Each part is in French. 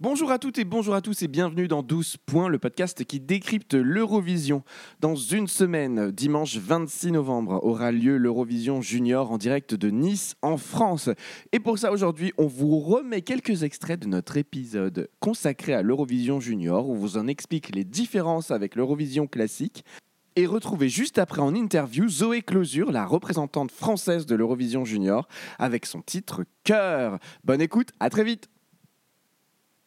Bonjour à toutes et bonjour à tous et bienvenue dans 12 points, le podcast qui décrypte l'Eurovision. Dans une semaine, dimanche 26 novembre, aura lieu l'Eurovision Junior en direct de Nice en France. Et pour ça, aujourd'hui, on vous remet quelques extraits de notre épisode consacré à l'Eurovision Junior où vous en explique les différences avec l'Eurovision classique. Et retrouvez juste après en interview Zoé Closure, la représentante française de l'Eurovision Junior, avec son titre Cœur. Bonne écoute, à très vite!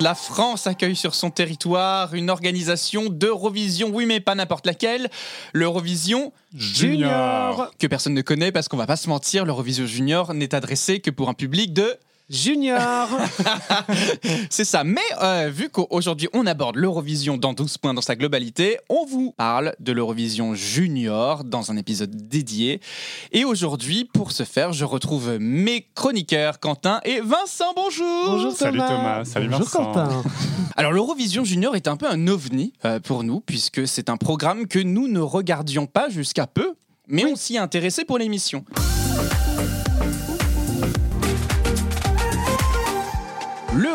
La France accueille sur son territoire une organisation d'Eurovision, oui mais pas n'importe laquelle, l'Eurovision Junior. que personne ne connaît parce qu'on va pas se mentir, l'Eurovision Junior n'est adressé que pour un public de... Junior. C'est ça, mais euh, vu qu'aujourd'hui on aborde l'Eurovision dans 12 points dans sa globalité, on vous parle de l'Eurovision Junior dans un épisode dédié. Et aujourd'hui, pour ce faire, je retrouve mes chroniqueurs Quentin et Vincent, bonjour. Bonjour Thomas. Salut Thomas, salut Bonjour Vincent. Quentin. Alors l'Eurovision Junior est un peu un ovni euh, pour nous, puisque c'est un programme que nous ne regardions pas jusqu'à peu, mais on s'y est intéressé pour l'émission.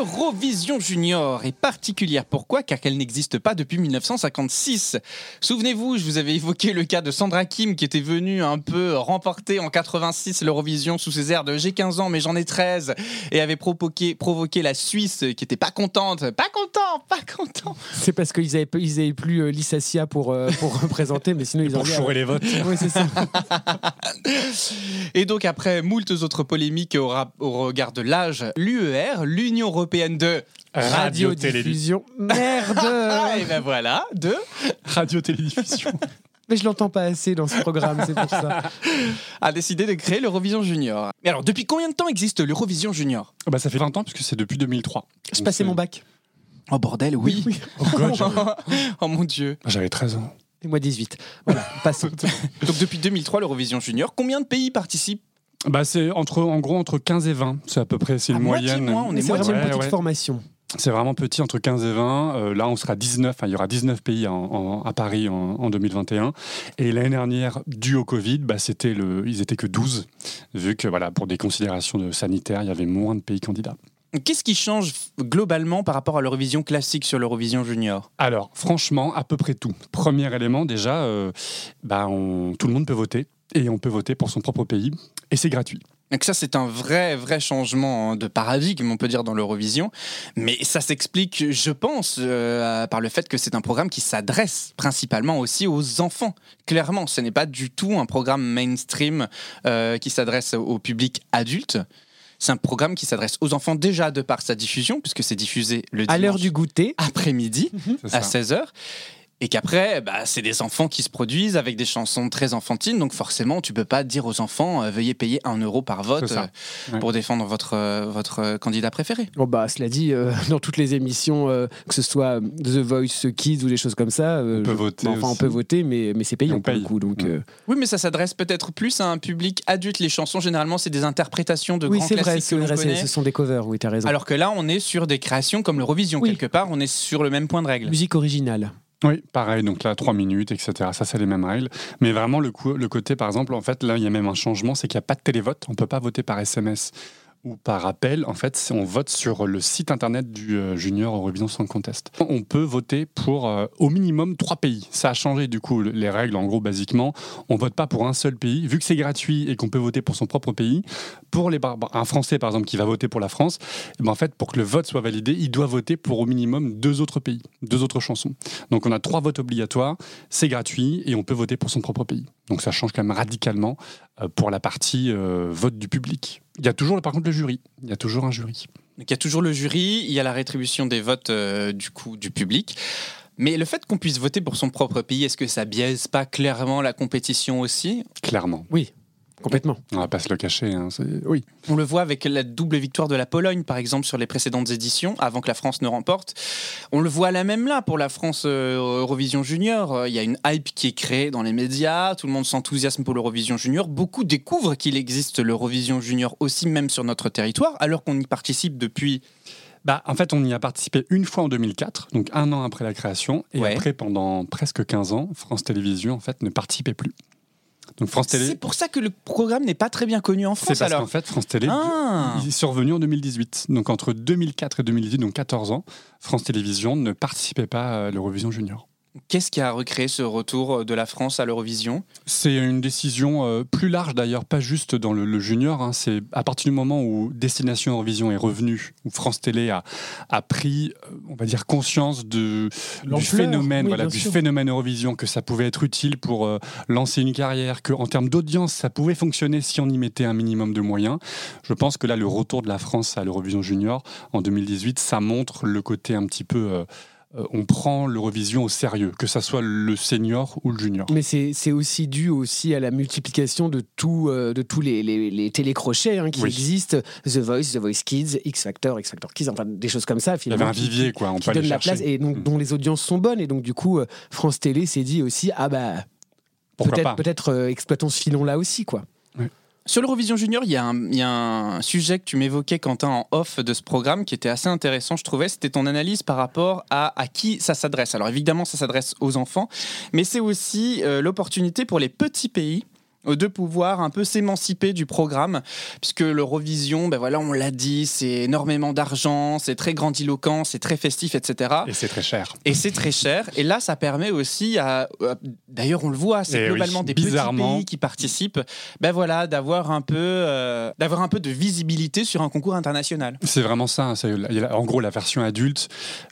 L'Eurovision Junior est particulière. Pourquoi? Car qu'elle n'existe pas depuis 1956. Souvenez-vous, je vous avais évoqué le cas de Sandra Kim qui était venue un peu remporter en 86 l'Eurovision sous ses airs de j'ai 15 ans mais j'en ai 13 et avait provoqué, provoqué la Suisse qui était pas contente. Pas content, pas content. C'est parce qu'ils avaient, ils avaient plus euh, Lissassia pour, euh, pour représenter, mais sinon ils Pour ont chourer les votes. Oui, c'est ça. Et donc après moult autres polémiques au regard de l'âge, l'UER, l'Union européenne de Radiodiffusion. Merde Ah, et ben voilà, de Radio-télédiffusion. Mais je l'entends pas assez dans ce programme, c'est pour ça. a décidé de créer l'Eurovision Junior. Mais alors, depuis combien de temps existe l'Eurovision Junior? Bah, ça fait 20 ans puisque c'est depuis 2003. Je Donc, passais c'est- mon bac. Oh bordel, oui. Oh God, j'avais- oh mon dieu. J'avais 13 ans. Et moi 18. Voilà, passons. Donc depuis 2003, l'Eurovision Junior, combien de pays participent Bah, c'est entre, en gros entre 15 et 20. C'est à peu près, c'est une moitié moyenne. moins, on est C'est moitié vraiment une Ouais, petite ouais. formation. C'est vraiment petit, entre 15 et 20. Euh, là, on sera 19. Enfin, il y aura 19 pays en- en- à Paris en, en 2021. Et l'année dernière, dû au Covid, bah, c'était le, ils étaient que 12. Vu que, voilà, pour des considérations de sanitaires, il y avait moins de pays candidats. Qu'est-ce qui change globalement par rapport à l'Eurovision classique sur l'Eurovision Junior? Alors, franchement, à peu près tout. Premier élément, déjà, euh, bah, on- tout le monde peut voter. Et on peut voter pour son propre pays. Et c'est gratuit. Donc ça, c'est un vrai, vrai changement hein, de paradigme, on peut dire, dans l'Eurovision. Mais ça s'explique, je pense, euh, par le fait que c'est un programme qui s'adresse principalement aussi aux enfants. Clairement, ce n'est pas du tout un programme mainstream euh, qui s'adresse au public adulte. C'est un programme qui s'adresse aux enfants déjà de par sa diffusion, puisque c'est diffusé le À l'heure dimanche du goûter. après-midi à ça. 16h. Et qu'après, bah, c'est des enfants qui se produisent avec des chansons très enfantines. Donc forcément, tu peux pas dire aux enfants, euh, veuillez payer un euro par vote euh, Ouais. pour défendre votre, euh, votre candidat préféré. Bon bah cela dit, euh, dans toutes les émissions, euh, que ce soit The Voice Kids ou des choses comme ça, euh, On peut voter Enfin, on peut voter, mais, mais c'est payant pour le coup. Donc, Ouais. euh, Oui, mais ça s'adresse peut-être plus à un public adulte. Les chansons, généralement, c'est des interprétations de oui, grands c'est vrai, classiques c'est que l'on vrai, connaît. ce sont des covers. Oui, t'as raison. Alors que là, on est sur des créations comme l'Eurovision. Oui. Quelque part, on est sur le même point de règle. Musique originale. Oui, pareil, donc là, 3 minutes, etc. Ça, c'est les mêmes règles. Mais vraiment, le, coup- le côté, par exemple, en fait, là, il y a même un changement, c'est qu'il n'y a pas de télévote. On ne peut pas voter par SMS ou par appel. En fait, on vote sur le site internet du euh, Junior Eurovision Song Contest. On peut voter pour euh, au minimum trois pays. Ça a changé, du coup, le- les règles, en gros, basiquement. On vote pas pour un seul pays. Vu que c'est gratuit et qu'on peut voter pour son propre pays, pour un Français, par exemple, qui va voter pour la France, eh ben, en fait, pour que le vote soit validé, il doit voter pour au minimum deux autres pays, deux autres chansons. Donc on a trois votes obligatoires, c'est gratuit et on peut voter pour son propre pays. Donc ça change quand même radicalement euh, pour la partie vote du public. Il y a toujours par contre le jury. Il y a toujours un jury. Donc il y a toujours le jury, il y a la rétribution des votes euh, du coup du public. Mais le fait qu'on puisse voter pour son propre pays, est-ce que ça biaise pas clairement la compétition aussi? Clairement. Oui. Complètement. On va pas se le cacher. hein, Oui. On le voit avec la double victoire de la Pologne, par exemple, sur les précédentes éditions, avant que la France ne remporte. On le voit là même là pour la France euh, Eurovision Junior. Euh, Il y a une hype qui est créée dans les médias, tout le monde s'enthousiasme pour l'Eurovision Junior. Beaucoup découvrent qu'il existe l'Eurovision Junior aussi, même sur notre territoire, alors qu'on y participe depuis. Bah, en fait, on y a participé une fois en 2004, donc un an après la création, et Ouais. après, pendant presque 15 ans, France Télévisions en fait ne participait plus. Donc France C'est pour ça que le programme n'est pas très bien connu en c'est France parce qu'en fait France Télé, Ah. sont revenus en 2018. Donc entre 2004 et 2018, donc 14 ans, France Télévisions ne participait pas à l'Eurovision Junior. Qu'est-ce qui a recréé ce retour de la France à l'Eurovision? C'est une décision euh, plus large d'ailleurs, pas juste dans le, le junior. hein. C'est à partir du moment où Destination Eurovision est revenu, où France Télé a, a pris, euh, on va dire, conscience de, du phénomène, oui, voilà, du sûr. phénomène Eurovision, que ça pouvait être utile pour euh, lancer une carrière, que en termes d'audience, ça pouvait fonctionner si on y mettait un minimum de moyens. Je pense que là, le retour de la France à l'Eurovision Junior en 2018, ça montre le côté un petit peu. euh, euh, on prend l'Eurovision au sérieux, que ça soit le senior ou le junior. Mais c'est aussi dû aussi à la multiplication de, tout, euh, de tous les, les, les télécrochets hein, qui Oui. existent. The Voice, The Voice Kids, X Factor, X Factor Kids, enfin des choses comme ça. Il y avait un vivier, quoi. On qui peut donne la place et donc, Mm. dont les audiences sont bonnes. Et donc, du coup, euh, France Télé s'est dit aussi ah bah, peut-être peut-être euh, exploitons ce filon-là aussi, quoi. Sur l'Eurovision Junior, il y, a un- sujet que tu m'évoquais, Quentin, en off de ce programme qui était assez intéressant, je trouvais. C'était ton analyse par rapport à, à qui ça s'adresse. Alors évidemment, ça s'adresse aux enfants, mais c'est aussi euh, l'opportunité pour les petits pays de pouvoir un peu s'émanciper du programme, puisque l'Eurovision, ben voilà, on l'a dit, c'est énormément d'argent, c'est très grandiloquent, c'est très festif, etc. Et c'est très cher. Et c'est très cher. Et là, ça permet aussi à. à- D'ailleurs, on le voit, c'est Eh oui, globalement des petits pays qui participent. Ben voilà, d'avoir un peu, euh, d'avoir un peu de visibilité sur un concours international. C'est vraiment ça. hein, c'est- En gros, la version adulte,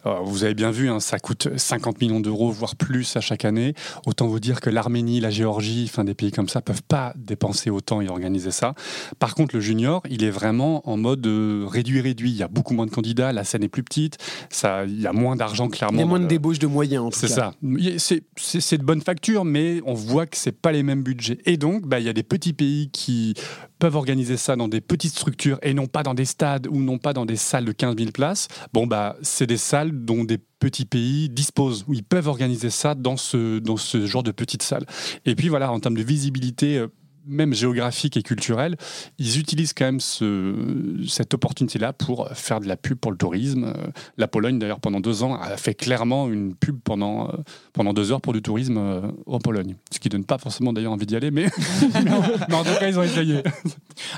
euh, vous avez bien vu, hein, ça coûte 50 millions d'euros, voire plus à chaque année. Autant vous dire que l'Arménie, la Géorgie, enfin des pays comme ça, peuvent pas dépenser autant et organiser ça. Par contre, le junior, il est vraiment en mode euh, réduit, réduit. Il y a beaucoup moins de candidats, la scène est plus petite, ça, il y a moins d'argent clairement. Il y a moins de débauche de moyens, en tout C'est ça. C'est de bonne facture, mais on voit que c'est pas les mêmes budgets. Et donc, bah, il y a des petits pays qui peuvent organiser ça dans des petites structures et non pas dans des stades ou non pas dans des salles de 15 000 places. Bon, bah, c'est des salles dont des petits pays disposent, où ils peuvent organiser ça dans ce, genre de petites salles. Et puis voilà, en termes de visibilité, euh, même géographique et culturelle, ils utilisent quand même ce, cette opportunité-là pour faire de la pub pour le tourisme. Euh, La Pologne, d'ailleurs, pendant deux ans, a fait clairement une pub pendant, euh, deux heures pour du tourisme en Pologne. Ce qui donne pas forcément d'ailleurs envie d'y aller, mais en tout cas, ils ont essayé.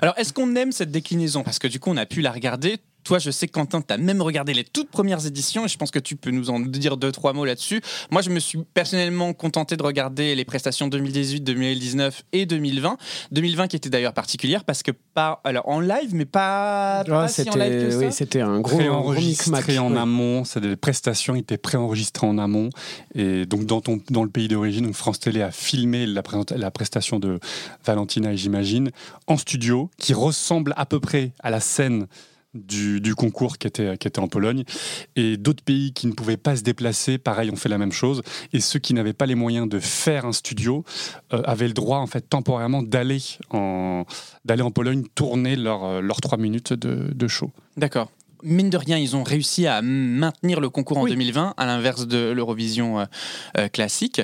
Alors, est-ce qu'on aime cette déclinaison? Parce que du coup, on a pu la regarder. Toi, je sais, Quentin, tu as même regardé les toutes premières éditions et je pense que tu peux nous en dire deux, trois mots là-dessus. Moi, je me suis personnellement contenté de regarder les prestations 2018, 2019 et 2020. 2020 qui était d'ailleurs particulière parce que pas alors en live, mais pas, pas si en live que C'était ça. oui, c'était un gros. Préenregistré en amont, c'est des prestations étaient préenregistrées en amont. Et donc, dans, ton, dans le pays d'origine, France Télé a filmé la, prestation de Valentina, j'imagine, en studio, qui ressemble à peu près à la scène du, concours qui était, qui était en Pologne. Et d'autres pays qui ne pouvaient pas se déplacer, pareil, ont fait la même chose. Et ceux qui n'avaient pas les moyens de faire un studio euh, avaient le droit, en fait, temporairement, d'aller en, d'aller en Pologne tourner leurs euh, leurs trois minutes de, de show. D'accord. Mine de rien, ils ont réussi à maintenir le concours en Oui. 2020, à l'inverse de l'Eurovision euh, euh, classique.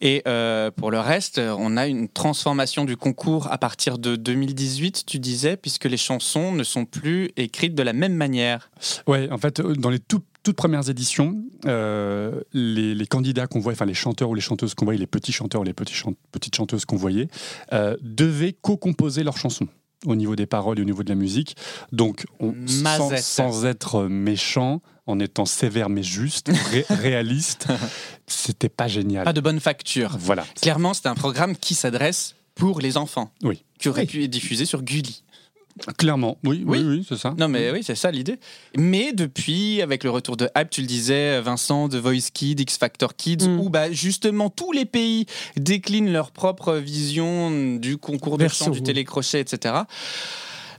Et euh, pour le reste, on a une transformation du concours à partir de 2018, tu disais, puisque les chansons ne sont plus écrites de la même manière. Ouais, en fait, dans les tout- toutes premières éditions, euh, les, les candidats qu'on voyait, enfin les chanteurs ou les chanteuses qu'on voyait, les petits chanteurs ou les petits chan- petites chanteuses qu'on voyait, euh, devaient co-composer leurs chansons au niveau des paroles et au niveau de la musique. Donc, on, sans, être méchant, en étant sévère mais juste, ré- réaliste, c'était pas génial. Pas de bonne facture. Voilà. Clairement, c'est un programme qui s'adresse pour les enfants, Oui. qui aurait Oui. pu être diffusé sur Gulli. Clairement, oui, oui, Oui. oui, c'est ça. Non, mais oui, c'est ça l'idée. Mais depuis, avec le retour de Hype, tu le disais, Vincent, de Voice Kids, X Factor Kids, Mm. où bah, justement tous les pays déclinent leur propre vision du concours de chant, du télécrochet, etc.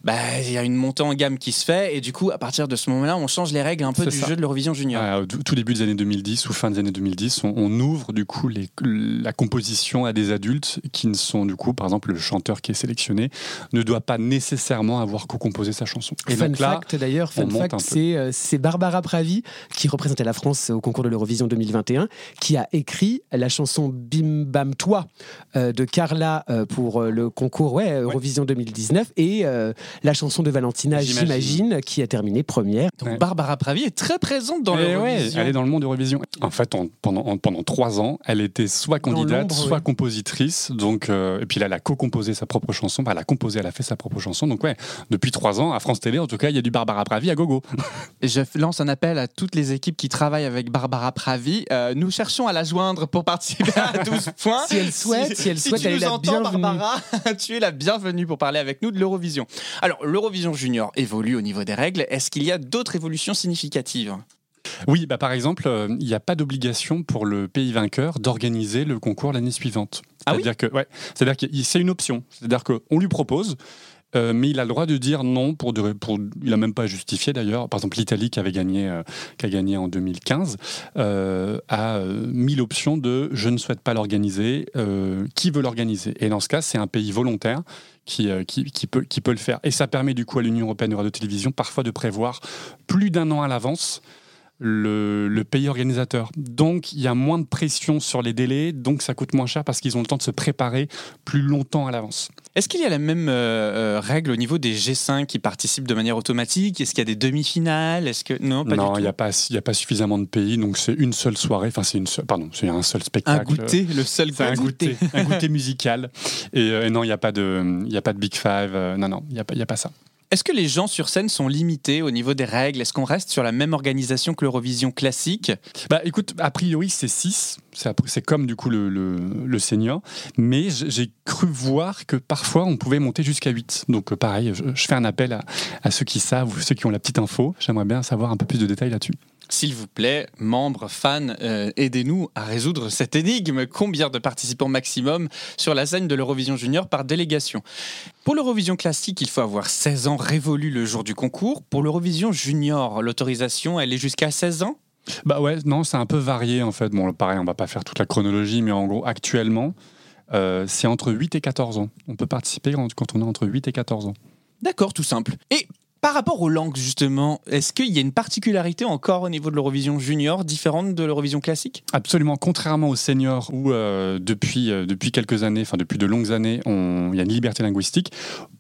bah, il y a une montée en gamme qui se fait et du coup, à partir de ce moment-là, on change les règles un peu du ça. jeu de l'Eurovision Junior. Tout début des années 2010 ou fin des années 2010, on, on ouvre du coup les- la composition à des adultes qui ne sont du coup, par exemple, le chanteur qui est sélectionné ne doit pas nécessairement avoir co-composé sa chanson. Et fun donc là, fact d'ailleurs, fun fact, c'est euh, c'est Barbara Pravi qui représentait la France au concours de l'Eurovision 2021, qui a écrit la chanson Bim Bam Toi euh, de Carla euh, pour euh, le concours ouais, Eurovision 2019 et euh, la chanson de Valentina J'imagine. Qui a terminé première. Donc Ouais. Barbara Pravi est très présente dans Eh ouais, l'Eurovision. elle est dans le monde Eurovision. En fait, en- pendant, en- pendant trois ans, elle était soit candidate, soit ouais. compositrice. Donc, euh, et puis là, elle a co-composé sa propre chanson. Enfin, elle a composé, elle a fait sa propre chanson. Donc ouais, depuis trois ans, à France Télé, en tout cas, il y a du Barbara Pravi à gogo. Je lance un appel à toutes les équipes qui travaillent avec Barbara Pravi. Euh, nous cherchons à la joindre pour participer à 12 points. Si elle souhaite, si elle souhaite, tu elle est nous la entends, bienvenue. Barbara, tu es la bienvenue pour parler avec nous de l'Eurovision. Alors, l'Eurovision Junior évolue au niveau des règles. Est-ce qu'il y a d'autres évolutions significatives? Oui, bah, par exemple, euh, il n'y a pas d'obligation pour le pays vainqueur d'organiser le concours l'année suivante. Ah oui? C'est-à-dire que, ouais, c'est-à-dire que c'est une option. C'est-à-dire qu'on lui propose. Euh, mais il a le droit de dire non pour, il a même pas justifié d'ailleurs. Par exemple, l'Italie qui avait gagné, euh, qui a gagné en 2015 euh, a mis l'option de je ne souhaite pas l'organiser. qui veut l'organiser Et dans ce cas, c'est un pays volontaire qui, qui, qui peut, qui peut le faire. Et ça permet du coup à l'Union européenne de radio-télévision parfois de prévoir plus d'un an à l'avance le, le pays organisateur. Donc, il y a moins de pression sur les délais, donc ça coûte moins cher parce qu'ils ont le temps de se préparer plus longtemps à l'avance. Est-ce qu'il y a la même euh, euh, règle au niveau des G5 qui participent de manière automatique? Est-ce qu'il y a des demi-finales? Est-ce que non, pas non, il n'y a, pas- il y a pas suffisamment de pays, donc c'est une seule soirée, enfin c'est une seule, pardon, c'est un seul Un spectacle. goûter, le seul un goûter, un goûter musical. Et, euh, et non, il n'y a, pas de- il a pas de Big Five. euh, non, non, il n'y a, pas- il y a pas ça. Est-ce que les gens sur scène sont limités au niveau des règles? Est-ce qu'on reste sur la même organisation que l'Eurovision classique? Bah écoute, a priori c'est 6, c'est comme du coup le, le, senior, mais j'ai cru voir que parfois on pouvait monter jusqu'à 8. Donc euh, pareil, je, je fais un appel à, à ceux qui savent ou ceux qui ont la petite info, j'aimerais bien savoir un peu plus de détails là-dessus. S'il vous plaît, membres, fans, euh, aidez-nous à résoudre cette énigme. Combien de participants maximum sur la scène de l'Eurovision Junior par délégation? Pour l'Eurovision classique, il faut avoir 16 ans révolus le jour du concours. Pour l'Eurovision Junior, l'autorisation, elle est jusqu'à 16 ans? Bah ouais, non, c'est un peu varié en fait. Bon, pareil, on va pas faire toute la chronologie, mais en gros, actuellement, euh, c'est entre 8 et 14 ans. On peut participer quand on a entre 8 et 14 ans. D'accord, tout simple. Et par rapport aux langues, justement, est-ce qu'il y a une particularité encore au niveau de l'Eurovision Junior différente de l'Eurovision classique? Absolument, contrairement aux seniors où euh, depuis, euh, depuis quelques années, enfin depuis de longues années, il y a une liberté linguistique,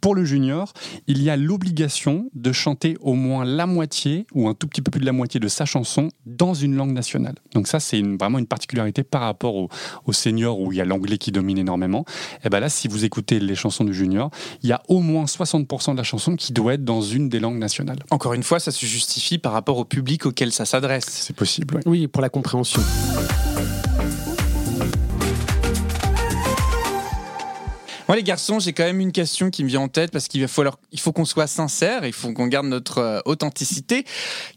pour le junior, il y a l'obligation de chanter au moins la moitié ou un tout petit peu plus de la moitié de sa chanson dans une langue nationale. Donc ça, c'est vraiment une particularité par rapport au seniors où il y a l'anglais qui domine énormément. Et ben là, si vous écoutez les chansons du junior, il y a au moins 60% de la chanson qui doit être dans une des langues nationales. Encore une fois, ça se justifie par rapport au public auquel ça s'adresse. C'est possible, ouais. Oui, pour la compréhension. Moi, les garçons, j'ai quand même une question qui me vient en tête parce qu'il falloir, il faut qu'on soit sincère, il faut qu'on garde notre euh, authenticité.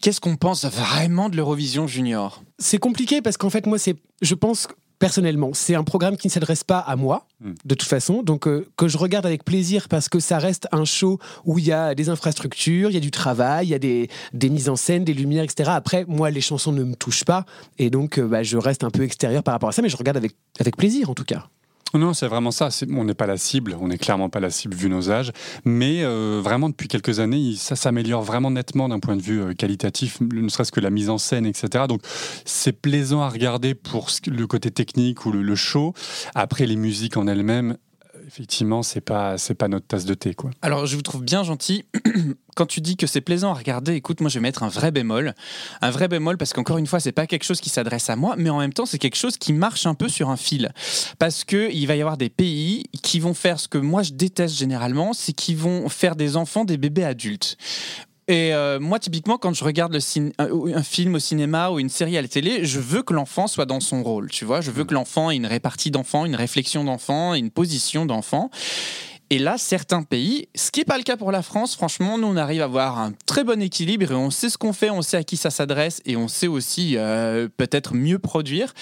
Qu'est-ce qu'on pense vraiment de l'Eurovision Junior? C'est compliqué parce qu'en fait, moi, c'est, je pense personnellement, c'est un programme qui ne s'adresse pas à moi, Mm. de toute façon, donc euh, que je regarde avec plaisir parce que ça reste un show où il y a des infrastructures, il y a du travail, il y a des, des mises en scène, des lumières, etc. Après, moi, les chansons ne me touchent pas et donc euh, bah, je reste un peu extérieur par rapport à ça, mais je regarde avec, avec plaisir en tout cas. Non, c'est vraiment ça. On n'est pas la cible, on n'est clairement pas la cible vu nos âges, mais euh, vraiment depuis quelques années, ça s'améliore vraiment nettement d'un point de vue euh, qualitatif, ne serait-ce que la mise en scène, etc. Donc c'est plaisant à regarder pour le côté technique ou le, le show. Après, les musiques en elles-mêmes, effectivement, c'est pas c'est pas notre tasse de thé, quoi. Alors, je vous trouve bien gentil. Quand tu dis que c'est plaisant à regarder, écoute, moi je vais mettre un vrai bémol. Un vrai bémol parce qu'encore une fois, c'est pas quelque chose qui s'adresse à moi, mais en même temps, c'est quelque chose qui marche un peu sur un fil. Parce que il va y avoir des pays qui vont faire ce que moi je déteste généralement, c'est qu'ils vont faire des enfants des bébés adultes. Et euh, moi, typiquement, quand je regarde le cin- un, un film au cinéma ou une série à la télé, je veux que l'enfant soit dans son rôle. Tu vois, je veux que l'enfant ait une répartie d'enfant, une réflexion d'enfant, une position d'enfant. Et là, certains pays, ce qui n'est pas le cas pour la France, franchement, nous, on arrive à avoir un très bon équilibre et on sait ce qu'on fait, on sait à qui ça s'adresse et on sait aussi euh, peut-être mieux produire.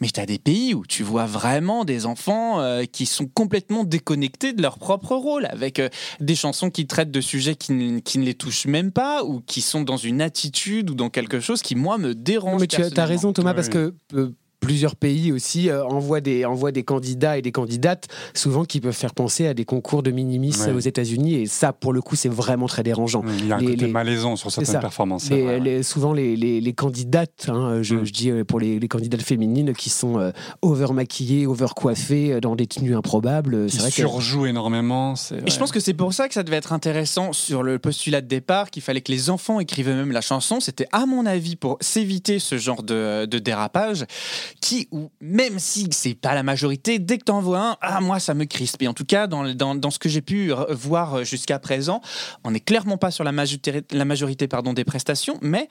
Mais tu as des pays où tu vois vraiment des enfants euh, qui sont complètement déconnectés de leur propre rôle, avec euh, des chansons qui traitent de sujets qui, ne- qui ne les touchent même pas ou qui sont dans une attitude ou dans quelque chose qui, moi, me dérange. Non, mais tu as, raison Thomas parce que euh, plusieurs pays aussi euh, envoient, des, envoient des candidats et des candidates souvent qui peuvent faire penser à des concours de minimis Ouais. aux États-Unis et ça pour le coup c'est vraiment très dérangeant. Il y a un Les- côté les- malaisant sur certaines ça. performances. c'est Les- vrai, ouais. les- souvent les, les- les candidates, hein, je, Mm. je dis euh, pour les, les candidates féminines qui sont euh, over maquillées, over coiffées, dans des tenues improbables, euh, c'est Qui vrai que surjoue énormément. Et je pense que c'est pour ça que ça devait être intéressant sur le postulat de départ, qu'il fallait que les enfants écrivent eux-mêmes la chanson. C'était, à mon avis, pour s'éviter ce genre de, de dérapage, qui, ou même si c'est pas la majorité, dès que t'envoies un, ah, moi, ça me crispe. Et en tout cas, dans, dans, dans ce que j'ai pu re- voir jusqu'à présent, on n'est clairement pas sur la majorité, la majorité pardon, des prestations, mais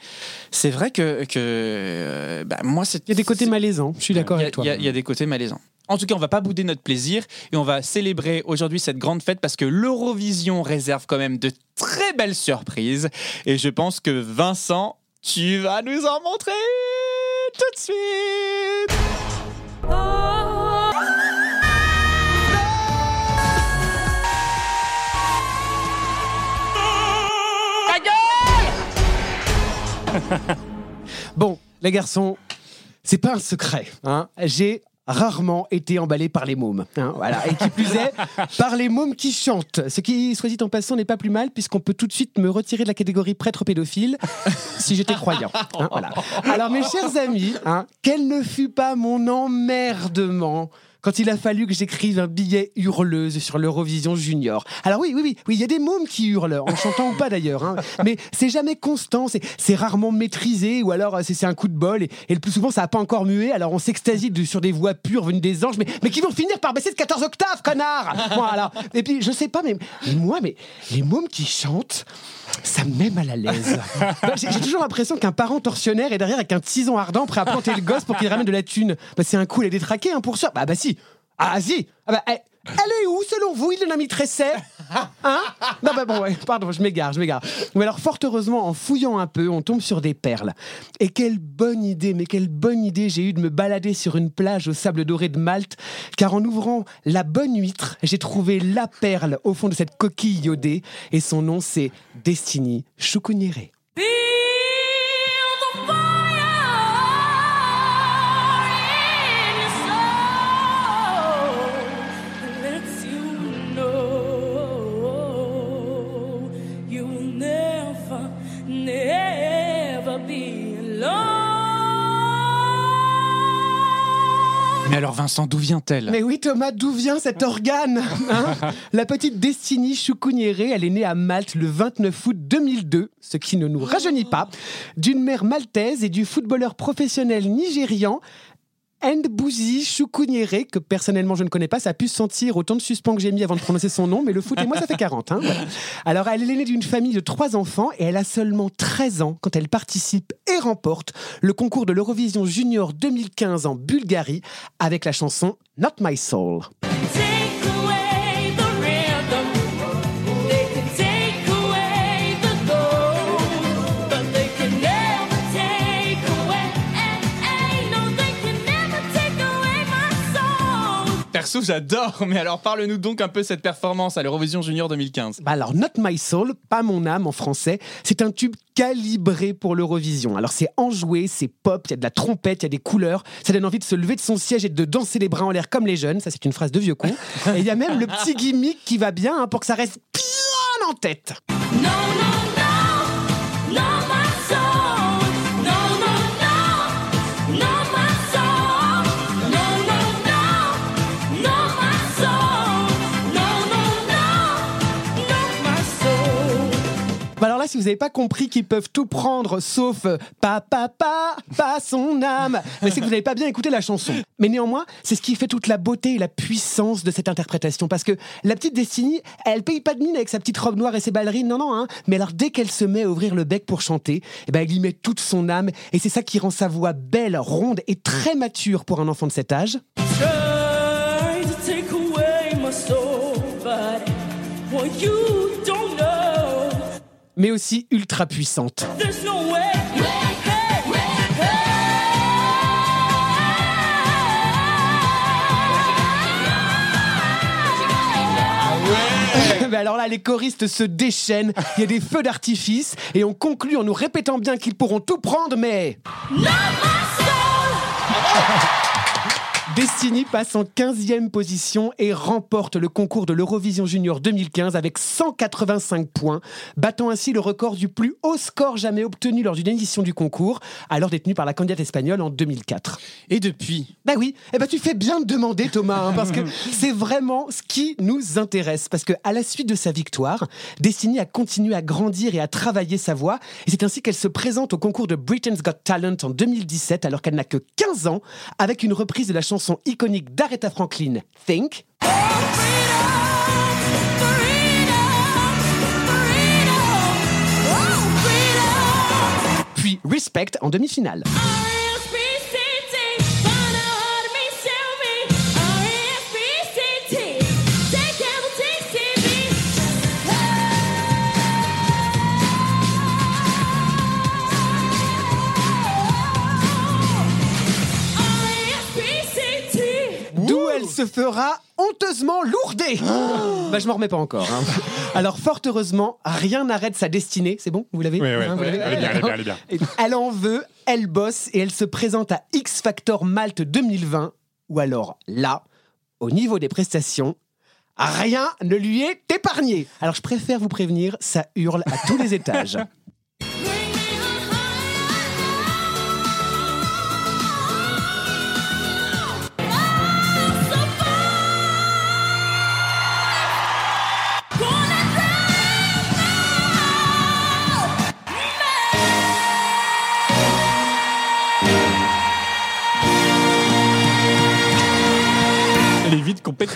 c'est vrai que, que euh, bah, moi, c'est. il y a des côtés malaisants, je suis d'accord avec toi. Il y, y a des côtés malaisants. En tout cas, on va pas bouder notre plaisir et on va célébrer aujourd'hui cette grande fête parce que l'Eurovision réserve quand même de très belles surprises. Et je pense que Vincent, tu vas nous en montrer tout de suite. Bon, les garçons, c'est pas un secret. Hein. J'ai rarement été emballé par les mômes. hein, voilà. Et qui plus est, par les mômes qui chantent. Ce qui, soit dit en passant, n'est pas plus mal, puisqu'on peut tout de suite me retirer de la catégorie prêtre pédophile si j'étais croyant. hein, voilà. Alors, mes chers amis, hein, quel ne fut pas mon emmerdement quand il a fallu que j'écrive un billet hurleuse sur l'Eurovision Junior. Alors oui, oui, oui, oui, il y a des mômes qui hurlent, en chantant ou pas d'ailleurs, hein, mais c'est jamais constant, c'est, rarement maîtrisé, ou alors euh, c'est, un coup de bol, et, et le plus souvent ça n'a pas encore mué, alors on s'extasie de- sur des voix pures venues des anges, mais, mais qui vont finir par baisser de 14 octaves, connard Et puis je sais pas, mais, moi, mais les mômes qui chantent, ça me met mal à l'aise. J'ai j'ai toujours l'impression qu'un parent tortionnaire est derrière avec un tison ardent prêt à planter le gosse pour qu'il ramène de la thune. Bah, c'est un coup, il est détraqué hein, pour ça. Bah, bah si. Ah si. Ah bah, elle, elle est où selon vous, il en a mis Tresset Hein Non bah bon, ouais, pardon, je m'égare, je m'égare. Mais alors, fort heureusement, en fouillant un peu, on tombe sur des perles. Et quelle bonne idée, mais quelle bonne idée j'ai eu de me balader sur une plage au sable doré de Malte, car en ouvrant la bonne huître, j'ai trouvé la perle au fond de cette coquille iodée, et son nom c'est Destiny Choucouniéré. Vincent, d'où vient-elle? Mais oui Thomas, d'où vient cet organe hein? La petite Destiny Choucouniéré, elle est née à Malte le 29 août 2002, ce qui ne nous rajeunit pas, d'une mère maltaise et du footballeur professionnel nigérian Ndbouzi Choukouniéré, que personnellement je ne connais pas, ça a pu se sentir autant de suspens que j'ai mis avant de prononcer son nom, mais le foot et moi ça fait 40. hein, voilà. Alors elle est l'aînée d'une famille de trois enfants et elle a seulement 13 ans quand elle participe et remporte le concours de l'Eurovision Junior 2015 en Bulgarie avec la chanson Not My Soul. Perso, j'adore. Mais alors parle-nous donc un peu de cette performance à l'Eurovision Junior 2015. Bah alors, Not My Soul, pas mon âme en français, c'est un tube calibré pour l'Eurovision. Alors c'est enjoué, c'est pop, il y a de la trompette, il y a des couleurs, ça donne envie de se lever de son siège et de danser les bras en l'air comme les jeunes, ça c'est une phrase de vieux con. Et il y a même le petit gimmick qui va bien hein, pour que ça reste bien en tête. Si vous n'avez pas compris qu'ils peuvent tout prendre sauf euh, pa pa pa, pas son âme, mais c'est que vous n'avez pas bien écouté la chanson. Mais néanmoins, c'est ce qui fait toute la beauté et la puissance de cette interprétation. Parce que la petite Destiny, elle paye pas de mine avec sa petite robe noire et ses ballerines, non, non, hein. Mais alors dès qu'elle se met à ouvrir le bec pour chanter, eh ben, elle y met toute son âme et c'est ça qui rend sa voix belle, ronde et très mature pour un enfant de cet âge. Mais aussi ultra puissante. Mais alors là, les choristes se déchaînent, il y a des feux d'artifice, et on conclut en nous répétant bien qu'ils pourront tout prendre, mais... Destiny passe en 15e position et remporte le concours de l'Eurovision Junior 2015 avec 185 points, battant ainsi le record du plus haut score jamais obtenu lors d'une édition du concours, alors détenu par la candidate espagnole en 2004. Et depuis Bah oui, eh ben tu fais bien de demander Thomas, hein, parce que c'est vraiment ce qui nous intéresse. Parce que à la suite de sa victoire, Destiny a continué à grandir et à travailler sa voix, et c'est ainsi qu'elle se présente au concours de Britain's Got Talent en 2017, alors qu'elle n'a que 15 ans, avec une reprise de la chanson iconique d'Aretha Franklin, Think. Puis Respect en demi-finale. Se fera honteusement lourder. Bah je m'en remets pas encore. hein. Alors fort heureusement, rien n'arrête sa destinée. C'est bon Vous l'avez Oui, oui, Hein, vous oui, l'avez elle est bien, elle est bien, elle est bien. Et Elle en veut, elle bosse et elle se présente à X Factor Malte 2020. Ou alors là, au niveau des prestations, rien ne lui est épargné. Alors je préfère vous prévenir, ça hurle à tous les étages.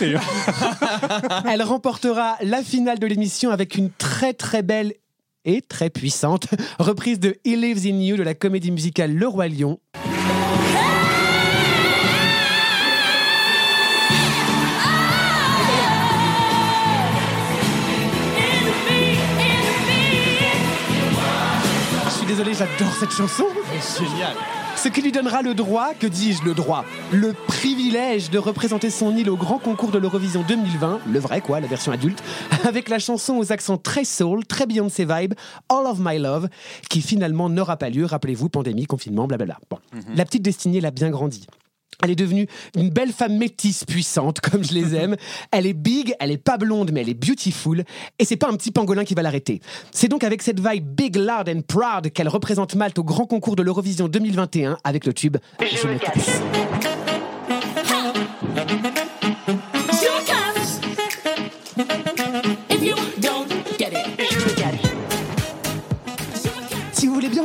compétée. Elle remportera la finale de l'émission avec une très très belle et très puissante reprise de He Lives in You de la comédie musicale Le Roi Lion. Je suis désolé, j'adore cette chanson. Génial Ce qui lui donnera le droit, que dis-je le droit Le privilège de représenter son île au grand concours de l'Eurovision 2020, le vrai quoi, la version adulte, avec la chanson aux accents très soul, très Beyoncé vibe, All of My Love, qui finalement n'aura pas lieu, rappelez-vous, pandémie, confinement, blablabla. Bon, la petite destinée l'a bien grandi. Elle est devenue une belle femme métisse puissante, comme je les aime. Elle est big, elle est pas blonde, mais elle est beautiful. Et c'est pas un petit pangolin qui va l'arrêter. C'est donc avec cette vibe big, loud and proud qu'elle représente Malte au grand concours de l'Eurovision 2021 avec le tube Je me casse. Si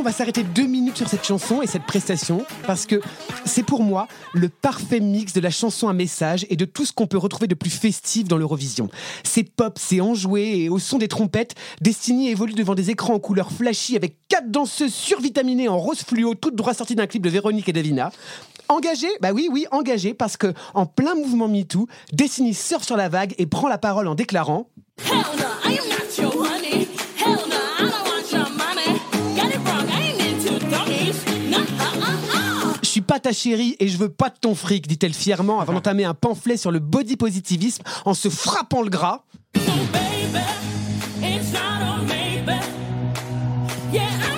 va s'arrêter deux minutes sur cette chanson et cette prestation, parce que c'est pour moi le parfait mix de la chanson à message et de tout ce qu'on peut retrouver de plus festif dans l'Eurovision. C'est pop, c'est enjoué et au son des trompettes, Destiny évolue devant des écrans en couleur flashy avec quatre danseuses survitaminées en rose fluo, toutes droit sorties d'un clip de Véronique et Davina. Engagé Bah oui, oui, engagé, parce que en plein mouvement MeToo, Destiny surfe sur la vague et prend la parole en déclarant pas ta chérie et je veux pas de ton fric, dit-elle fièrement avant d'entamer un pamphlet sur le body positivisme en se frappant le gras. So baby, it's not a maybe. Yeah, I'm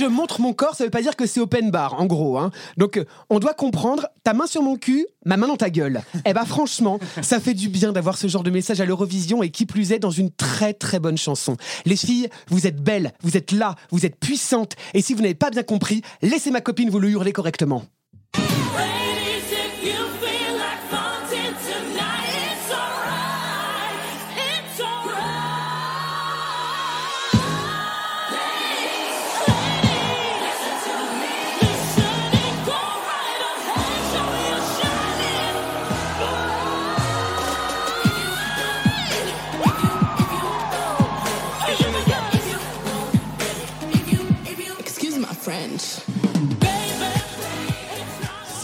je montre mon corps, ça veut pas dire que c'est open bar, en gros. Hein. Donc, euh, on doit comprendre, ta main sur mon cul, ma main dans ta gueule. Eh ben, franchement, ça fait du bien d'avoir ce genre de message à l'Eurovision et qui plus est dans une très très bonne chanson. Les filles, vous êtes belles, vous êtes là, vous êtes puissantes. Et si vous n'avez pas bien compris, laissez ma copine vous le hurler correctement. French.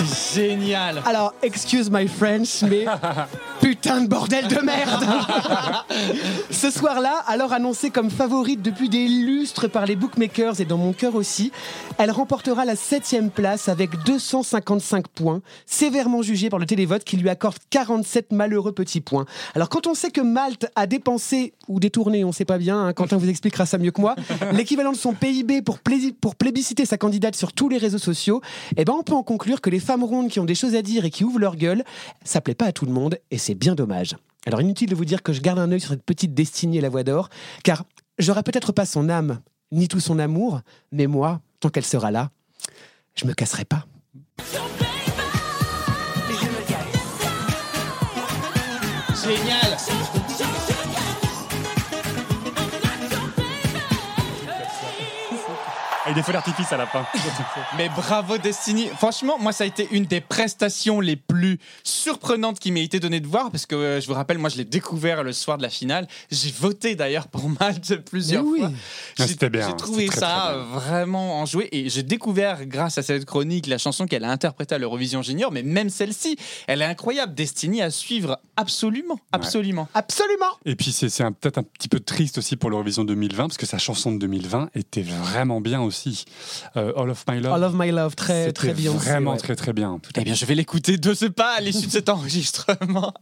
C'est génial. Alors, excuse my French, mais putain de bordel de merde Ce soir-là, alors annoncée comme favorite depuis des lustres par les bookmakers et dans mon cœur aussi, elle remportera la septième place avec 255 points, sévèrement jugée par le télévote qui lui accorde 47 malheureux petits points. Alors quand on sait que Malte a dépensé, ou détourné, on sait pas bien, hein, Quentin vous expliquera ça mieux que moi, l'équivalent de son PIB pour, pour plébisciter sa candidate sur tous les réseaux sociaux, eh ben on peut en conclure que les femmes rondes qui ont des choses à dire et qui ouvrent leur gueule, ça plaît pas à tout le monde et c'est bien dommage. Alors inutile de vous dire que je garde un œil sur cette petite destinée la voix d'or, car j'aurai peut-être pas son âme ni tout son amour, mais moi, tant qu'elle sera là, je me casserai pas. Génial. Des feux d'artifice à la fin. Mais bravo Destiny. Franchement, moi ça a été une des prestations les plus surprenantes qui m'a été donnée de voir parce que euh, je vous rappelle, moi je l'ai découvert le soir de la finale. J'ai voté d'ailleurs pour Malte plusieurs oui. fois. Ah, J'ai- c'était bien, J'ai trouvé c'était très, ça très bien. vraiment enjoué et j'ai découvert grâce à cette chronique la chanson qu'elle a interprétée à l'Eurovision Junior, mais même celle-ci, elle est incroyable. Destiny à suivre absolument, absolument. Absolument Et puis c'est peut-être un petit peu triste aussi pour l'Eurovision 2020 parce que sa chanson de 2020 était vraiment bien aussi. Euh, All of My Love. All of my love, très, très bien. Vraiment très très bien. Eh bien, je vais l'écouter de ce pas à l'issue de cet enregistrement.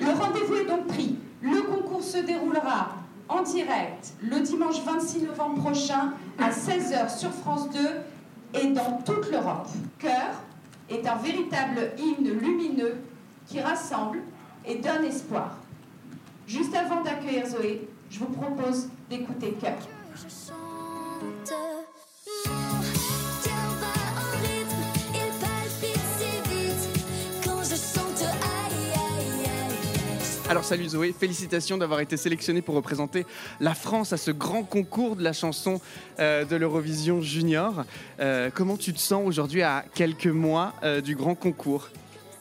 Le rendez-vous est donc pris. Le concours se déroulera en direct le dimanche 26 novembre prochain à 16h sur France 2 et dans toute l'Europe. Cœur est un véritable hymne lumineux qui rassemble et donne espoir. Juste avant d'accueillir Zoé, je vous propose d'écouter Cœur. Alors salut Zoé, félicitations d'avoir été sélectionnée pour représenter la France à ce grand concours de la chanson euh, de l'Eurovision Junior. Euh, comment tu te sens aujourd'hui à quelques mois euh, du grand concours?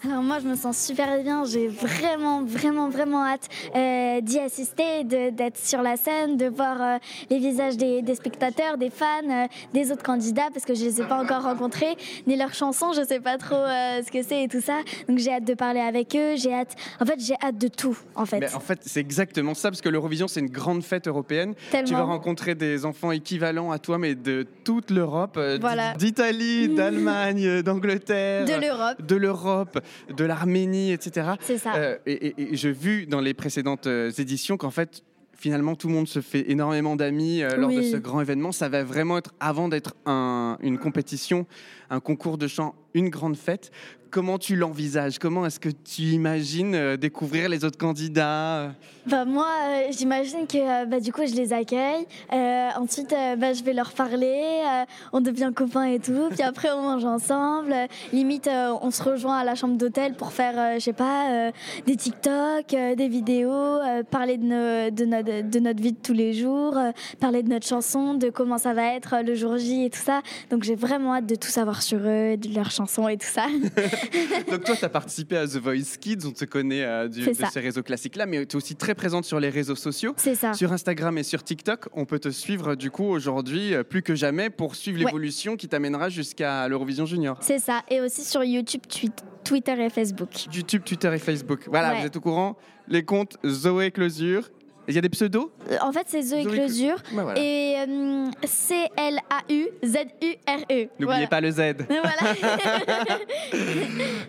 Alors moi, je me sens super bien. J'ai vraiment, vraiment, vraiment hâte euh, d'y assister, d'être sur la scène, de voir euh, les visages des, des spectateurs, des fans, euh, des autres candidats, parce que je les ai pas encore rencontrés, ni leurs chansons. Je sais pas trop ce que c'est et tout ça. Donc j'ai hâte de parler avec eux. J'ai hâte. En fait, j'ai hâte de tout. En fait. Mais en fait, c'est exactement ça, parce que l'Eurovision, c'est une grande fête européenne. Tellement. Tu vas rencontrer des enfants équivalents à toi, mais de toute l'Europe, Voilà. d'Italie, d'Allemagne, d'Angleterre, De l'Europe. de l'Europe, de l'Arménie, etc. C'est ça. Euh, et et- et j'ai vu dans les précédentes euh, éditions qu'en fait, finalement, tout le monde se fait énormément d'amis euh, lors de ce grand événement. Ça va vraiment être, avant d'être un- une compétition, un concours de chant, une grande fête. Comment tu l'envisages? Comment est-ce que tu imagines euh, découvrir les autres candidats? Bah, moi, euh, j'imagine que euh, bah, du coup, je les accueille. Ensuite, bah, je vais leur parler. on devient copains et tout. Puis après, on mange ensemble. Limite, on se rejoint à la chambre d'hôtel pour faire, je sais pas, des TikTok, des vidéos, parler de, nos- de, notre, de notre vie de tous les jours, parler de notre chanson, de comment ça va être le jour J et tout ça. Donc, j'ai vraiment hâte de tout savoir sur eux, de leurs chansons et tout ça. Donc toi, tu as participé à The Voice Kids, on te connaît euh, du- de ça. ces réseaux classiques-là, mais tu es aussi très présente sur les réseaux sociaux. C'est ça. Sur Instagram et sur TikTok, on peut te suivre du coup aujourd'hui euh, plus que jamais pour suivre Ouais. l'évolution qui t'amènera jusqu'à l'Eurovision Junior. C'est ça. Et aussi sur YouTube, twi- Twitter et Facebook. YouTube, Twitter et Facebook. Voilà, Ouais. vous êtes au courant Les comptes Zoé Closure. Il y a des pseudos Euh, En fait, c'est Zoé Zoé Closure. Ouais, voilà. Et euh, C-L-A-U-Z-U-R-E. N'oubliez pas le Z. Voilà.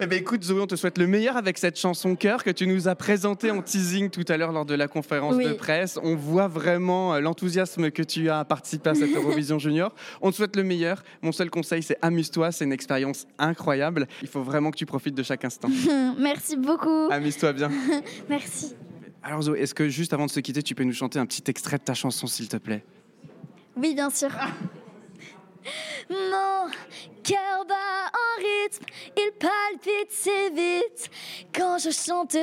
Eh ben écoute Zoé, on te souhaite le meilleur avec cette chanson cœur que tu nous as présentée en teasing tout à l'heure lors de la conférence Oui. de presse. On voit vraiment euh, l'enthousiasme que tu as à participer à cette Eurovision Junior. On te souhaite le meilleur. Mon seul conseil, c'est amuse-toi. C'est une expérience incroyable. Il faut vraiment que tu profites de chaque instant. Merci beaucoup. Amuse-toi bien. Merci. Alors Zoé, est-ce que juste avant de se quitter, tu peux nous chanter un petit extrait de ta chanson, s'il te plaît? Oui, bien sûr. Mon cœur bat en rythme, il palpite si vite. Quand je chante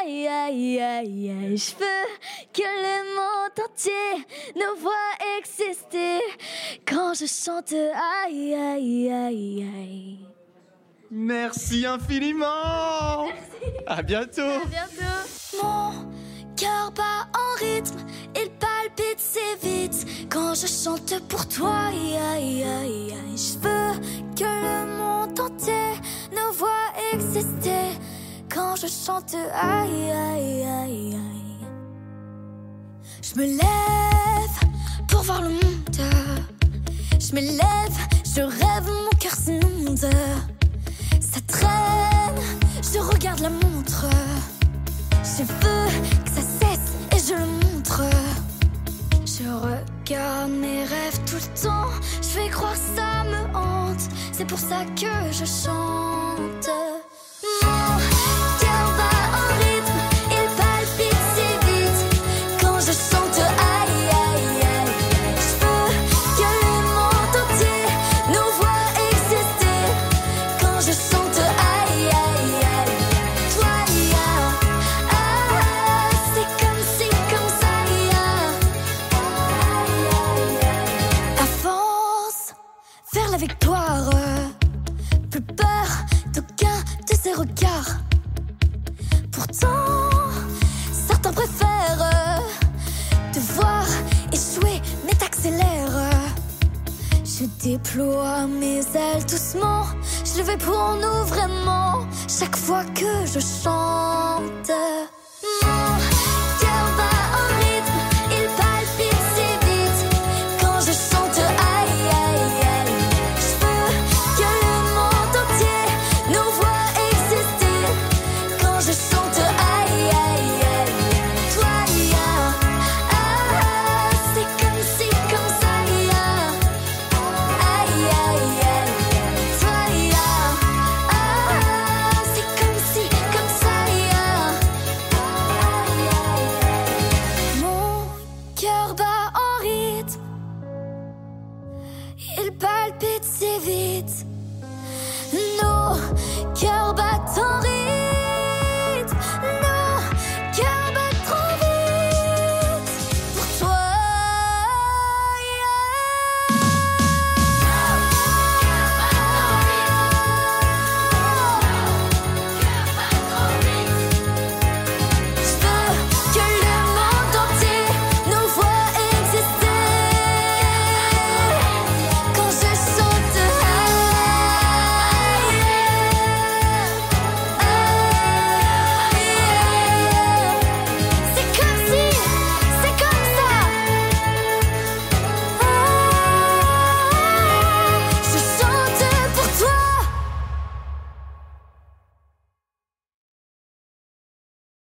aïe aïe aïe aïe, je veux que le monde entier nous voit exister. Quand je chante aïe aïe aïe aïe. Merci infiniment À bientôt À bientôt. Mon cœur bat en rythme, il Quand je chante pour toi, je veux que le monde entier nous voit exister. Quand je chante, aïe, aïe, aïe, aïe. Je me lève pour voir le monde. Je me lève, je rêve, mon cœur s'inonde. Ça traîne, je regarde la montre. Je veux je regarde mes rêves tout le temps. Je fais croire ça me hante. C'est pour ça que je chante. 手